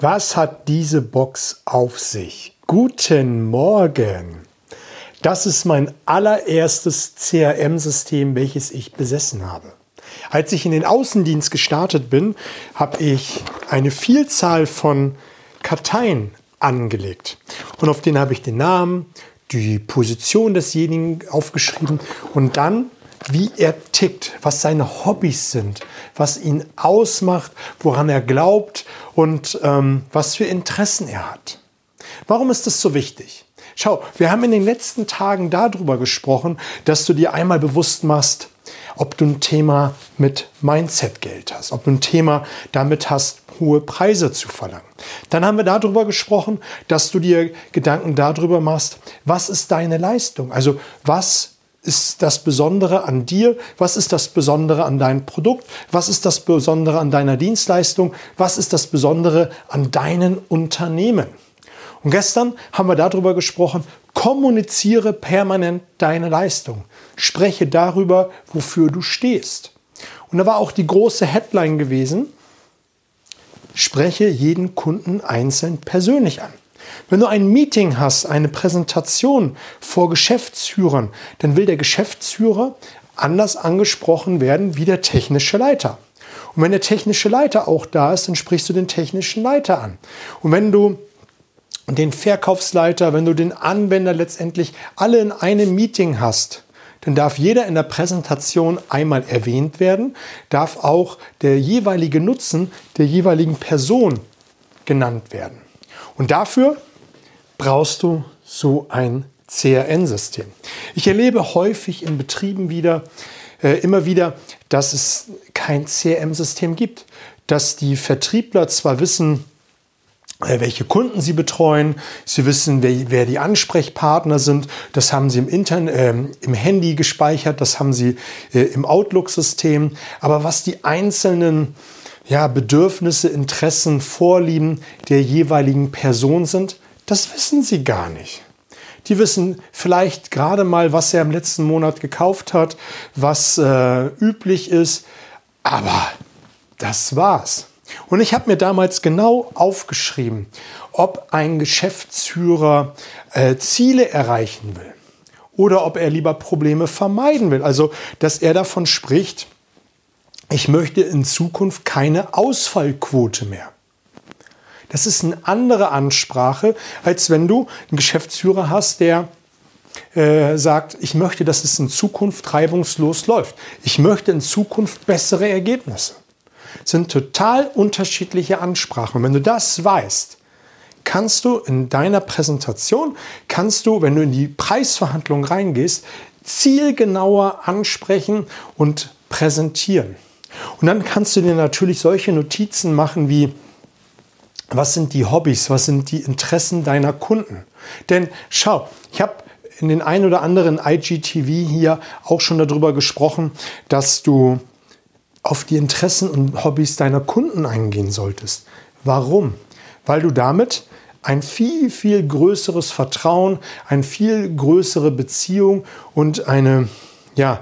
Was hat diese Box auf sich? Guten Morgen. Das ist mein allererstes CRM-System, welches ich besessen habe. Als ich in den Außendienst gestartet bin, habe ich eine Vielzahl von Karteien angelegt. Und auf denen habe ich den Namen, die Position desjenigen aufgeschrieben und dann wie er tickt, was seine Hobbys sind, was ihn ausmacht, woran er glaubt und ähm, was für Interessen er hat. Warum ist das so wichtig? Schau, wir haben in den letzten Tagen darüber gesprochen, dass du dir einmal bewusst machst, ob du ein Thema mit Mindset-Geld hast, ob du ein Thema damit hast, hohe Preise zu verlangen. Dann haben wir darüber gesprochen, dass du dir Gedanken darüber machst, was ist deine Leistung? Also was ist das Besondere an dir? Was ist das Besondere an deinem Produkt? Was ist das Besondere an deiner Dienstleistung? Was ist das Besondere an deinen Unternehmen? Und gestern haben wir darüber gesprochen, kommuniziere permanent deine Leistung. Spreche darüber, wofür du stehst. Und da war auch die große Headline gewesen, spreche jeden Kunden einzeln persönlich an. Wenn du ein Meeting hast, eine Präsentation vor Geschäftsführern, dann will der Geschäftsführer anders angesprochen werden wie der technische Leiter. Und wenn der technische Leiter auch da ist, dann sprichst du den technischen Leiter an. Und wenn du den Verkaufsleiter, wenn du den Anwender letztendlich alle in einem Meeting hast, dann darf jeder in der Präsentation einmal erwähnt werden, darf auch der jeweilige Nutzen der jeweiligen Person genannt werden. Und dafür brauchst du so ein CRN-System. Ich erlebe häufig in Betrieben wieder, äh, immer wieder, dass es kein CRM-System gibt. Dass die Vertriebler zwar wissen, äh, welche Kunden sie betreuen, sie wissen, wer, wer, die Ansprechpartner sind, das haben sie im, Internet, äh, im Handy gespeichert, das haben sie äh, im Outlook-System, aber was die einzelnen ja, Bedürfnisse, Interessen, Vorlieben der jeweiligen Person sind, das wissen sie gar nicht. Die wissen vielleicht gerade mal, was er im letzten Monat gekauft hat, was äh, üblich ist, aber das war's. Und ich habe mir damals genau aufgeschrieben, ob ein Geschäftsführer äh, Ziele erreichen will oder ob er lieber Probleme vermeiden will. Also, dass er davon spricht, ich möchte in Zukunft keine Ausfallquote mehr. Das ist eine andere Ansprache, als wenn du einen Geschäftsführer hast, der äh, sagt, ich möchte, dass es in Zukunft reibungslos läuft. Ich möchte in Zukunft bessere Ergebnisse. Das sind total unterschiedliche Ansprachen. Und wenn du das weißt, kannst du in deiner Präsentation, kannst du, wenn du in die Preisverhandlung reingehst, zielgenauer ansprechen und präsentieren. Und dann kannst du dir natürlich solche Notizen machen wie, was sind die Hobbys, was sind die Interessen deiner Kunden. Denn schau, ich habe in den ein oder anderen IGTV hier auch schon darüber gesprochen, dass du auf die Interessen und Hobbys deiner Kunden eingehen solltest. Warum? Weil du damit ein viel, viel größeres Vertrauen, eine viel größere Beziehung und eine, ja,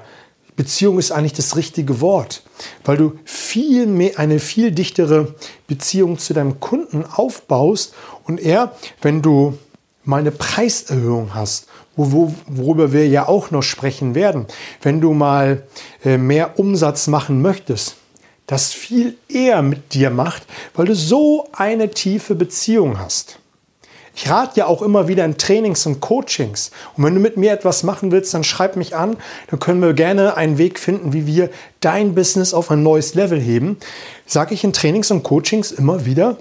Beziehung ist eigentlich das richtige Wort, weil du viel mehr, eine viel dichtere Beziehung zu deinem Kunden aufbaust und er, wenn du mal eine Preiserhöhung hast, wo, worüber wir ja auch noch sprechen werden, wenn du mal äh, mehr Umsatz machen möchtest, das viel eher mit dir macht, weil du so eine tiefe Beziehung hast. Ich rate ja auch immer wieder in Trainings und Coachings. Und wenn du mit mir etwas machen willst, dann schreib mich an. Dann können wir gerne einen Weg finden, wie wir dein Business auf ein neues Level heben. Sage ich in Trainings und Coachings immer wieder,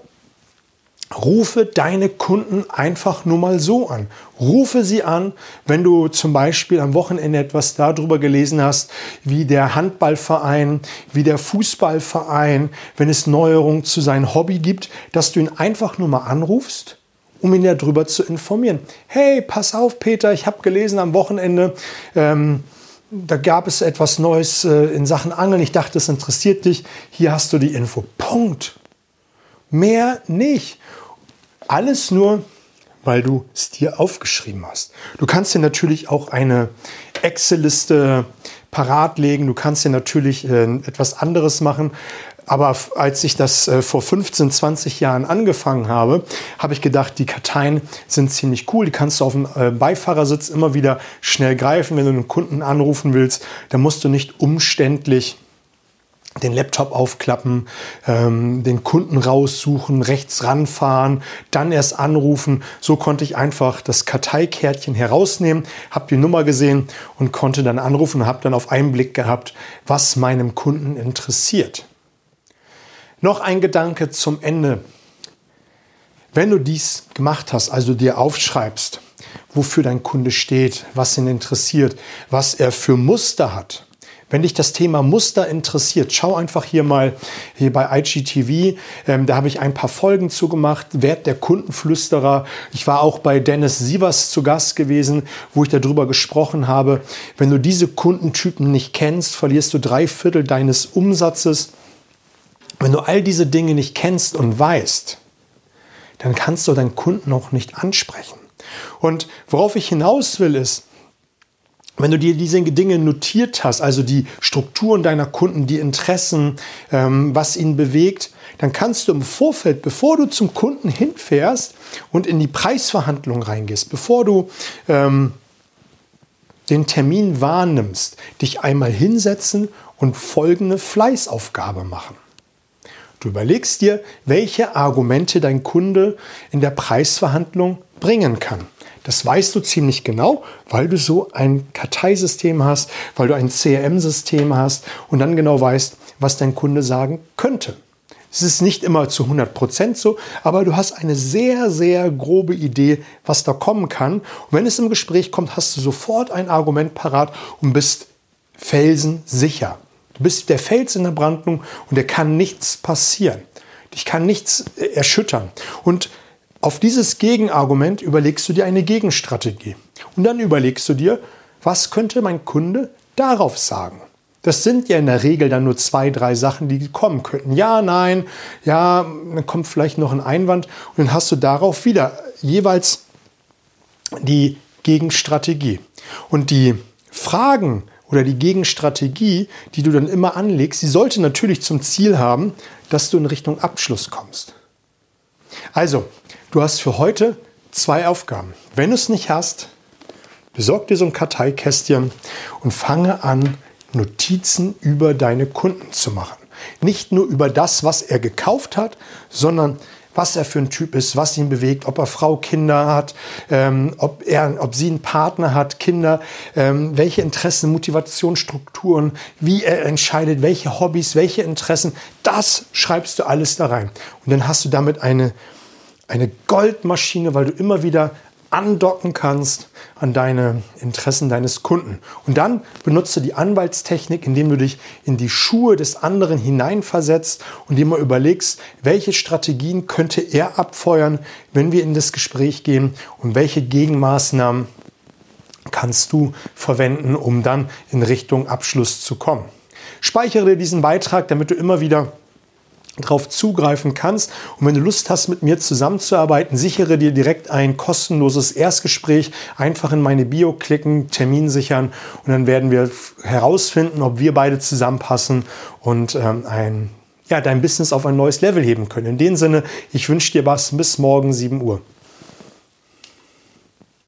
Rufe deine Kunden einfach nur mal so an. Rufe sie an, wenn du zum Beispiel am Wochenende etwas darüber gelesen hast, wie der Handballverein, wie der Fußballverein, wenn es Neuerungen zu seinem Hobby gibt, dass du ihn einfach nur mal anrufst um ihn darüber zu informieren. Hey, pass auf, Peter, ich habe gelesen am Wochenende, ähm, da gab es etwas Neues äh, in Sachen Angeln. Ich dachte, es interessiert dich. Hier hast du die Info. Punkt. Mehr nicht. Alles nur, weil du es dir aufgeschrieben hast. Du kannst dir natürlich auch eine Excel-Liste parat legen. Du kannst dir natürlich äh, etwas anderes machen. Aber als ich das äh, vor 15, 20 Jahren angefangen habe, habe ich gedacht, die Karteien sind ziemlich cool. Die kannst du auf dem äh, Beifahrersitz immer wieder schnell greifen. Wenn du einen Kunden anrufen willst, dann musst du nicht umständlich den Laptop aufklappen, ähm, den Kunden raussuchen, rechts ranfahren, dann erst anrufen. So konnte ich einfach das Karteikärtchen herausnehmen, habe die Nummer gesehen und konnte dann anrufen und habe dann auf einen Blick gehabt, was meinem Kunden interessiert. Noch ein Gedanke zum Ende. Wenn du dies gemacht hast, also dir aufschreibst, wofür dein Kunde steht, was ihn interessiert, was er für Muster hat, wenn dich das Thema Muster interessiert, schau einfach hier mal hier bei IGTV. Ähm, da habe ich ein paar Folgen zugemacht. Wert der Kundenflüsterer. Ich war auch bei Dennis Sievers zu Gast gewesen, wo ich darüber gesprochen habe. Wenn du diese Kundentypen nicht kennst, verlierst du drei Viertel deines Umsatzes. Wenn du all diese Dinge nicht kennst und weißt, dann kannst du deinen Kunden auch nicht ansprechen. Und worauf ich hinaus will, ist, wenn du dir diese Dinge notiert hast, also die Strukturen deiner Kunden, die Interessen, ähm, was ihn bewegt, dann kannst du im Vorfeld, bevor du zum Kunden hinfährst und in die Preisverhandlung reingehst, bevor du ähm, den Termin wahrnimmst, dich einmal hinsetzen und folgende Fleißaufgabe machen. Du überlegst dir, welche Argumente dein Kunde in der Preisverhandlung bringen kann. Das weißt du ziemlich genau, weil du so ein Karteisystem hast, weil du ein CRM-System hast und dann genau weißt, was dein Kunde sagen könnte. Es ist nicht immer zu 100 Prozent so, aber du hast eine sehr, sehr grobe Idee, was da kommen kann. Und wenn es im Gespräch kommt, hast du sofort ein Argument parat und bist felsensicher. Du bist der Fels in der Brandung und dir kann nichts passieren. Dich kann nichts erschüttern. Und auf dieses Gegenargument überlegst du dir eine Gegenstrategie. Und dann überlegst du dir, was könnte mein Kunde darauf sagen? Das sind ja in der Regel dann nur zwei, drei Sachen, die kommen könnten. Ja, nein, ja, dann kommt vielleicht noch ein Einwand und dann hast du darauf wieder jeweils die Gegenstrategie. Und die Fragen oder die Gegenstrategie, die du dann immer anlegst, die sollte natürlich zum Ziel haben, dass du in Richtung Abschluss kommst. Also, Du hast für heute zwei Aufgaben. Wenn du es nicht hast, besorg dir so ein Karteikästchen und fange an, Notizen über deine Kunden zu machen. Nicht nur über das, was er gekauft hat, sondern was er für ein Typ ist, was ihn bewegt, ob er Frau, Kinder hat, ähm, ob, er, ob sie einen Partner hat, Kinder, ähm, welche Interessen, Motivationsstrukturen, wie er entscheidet, welche Hobbys, welche Interessen. Das schreibst du alles da rein. Und dann hast du damit eine eine Goldmaschine, weil du immer wieder andocken kannst an deine Interessen deines Kunden. Und dann benutze die Anwaltstechnik, indem du dich in die Schuhe des anderen hineinversetzt und dir mal überlegst, welche Strategien könnte er abfeuern, wenn wir in das Gespräch gehen und welche Gegenmaßnahmen kannst du verwenden, um dann in Richtung Abschluss zu kommen. Speichere diesen Beitrag, damit du immer wieder darauf zugreifen kannst. Und wenn du Lust hast, mit mir zusammenzuarbeiten, sichere dir direkt ein kostenloses Erstgespräch. Einfach in meine Bio klicken, Termin sichern und dann werden wir herausfinden, ob wir beide zusammenpassen und ähm, ein, ja, dein Business auf ein neues Level heben können. In dem Sinne, ich wünsche dir was. Bis morgen 7 Uhr.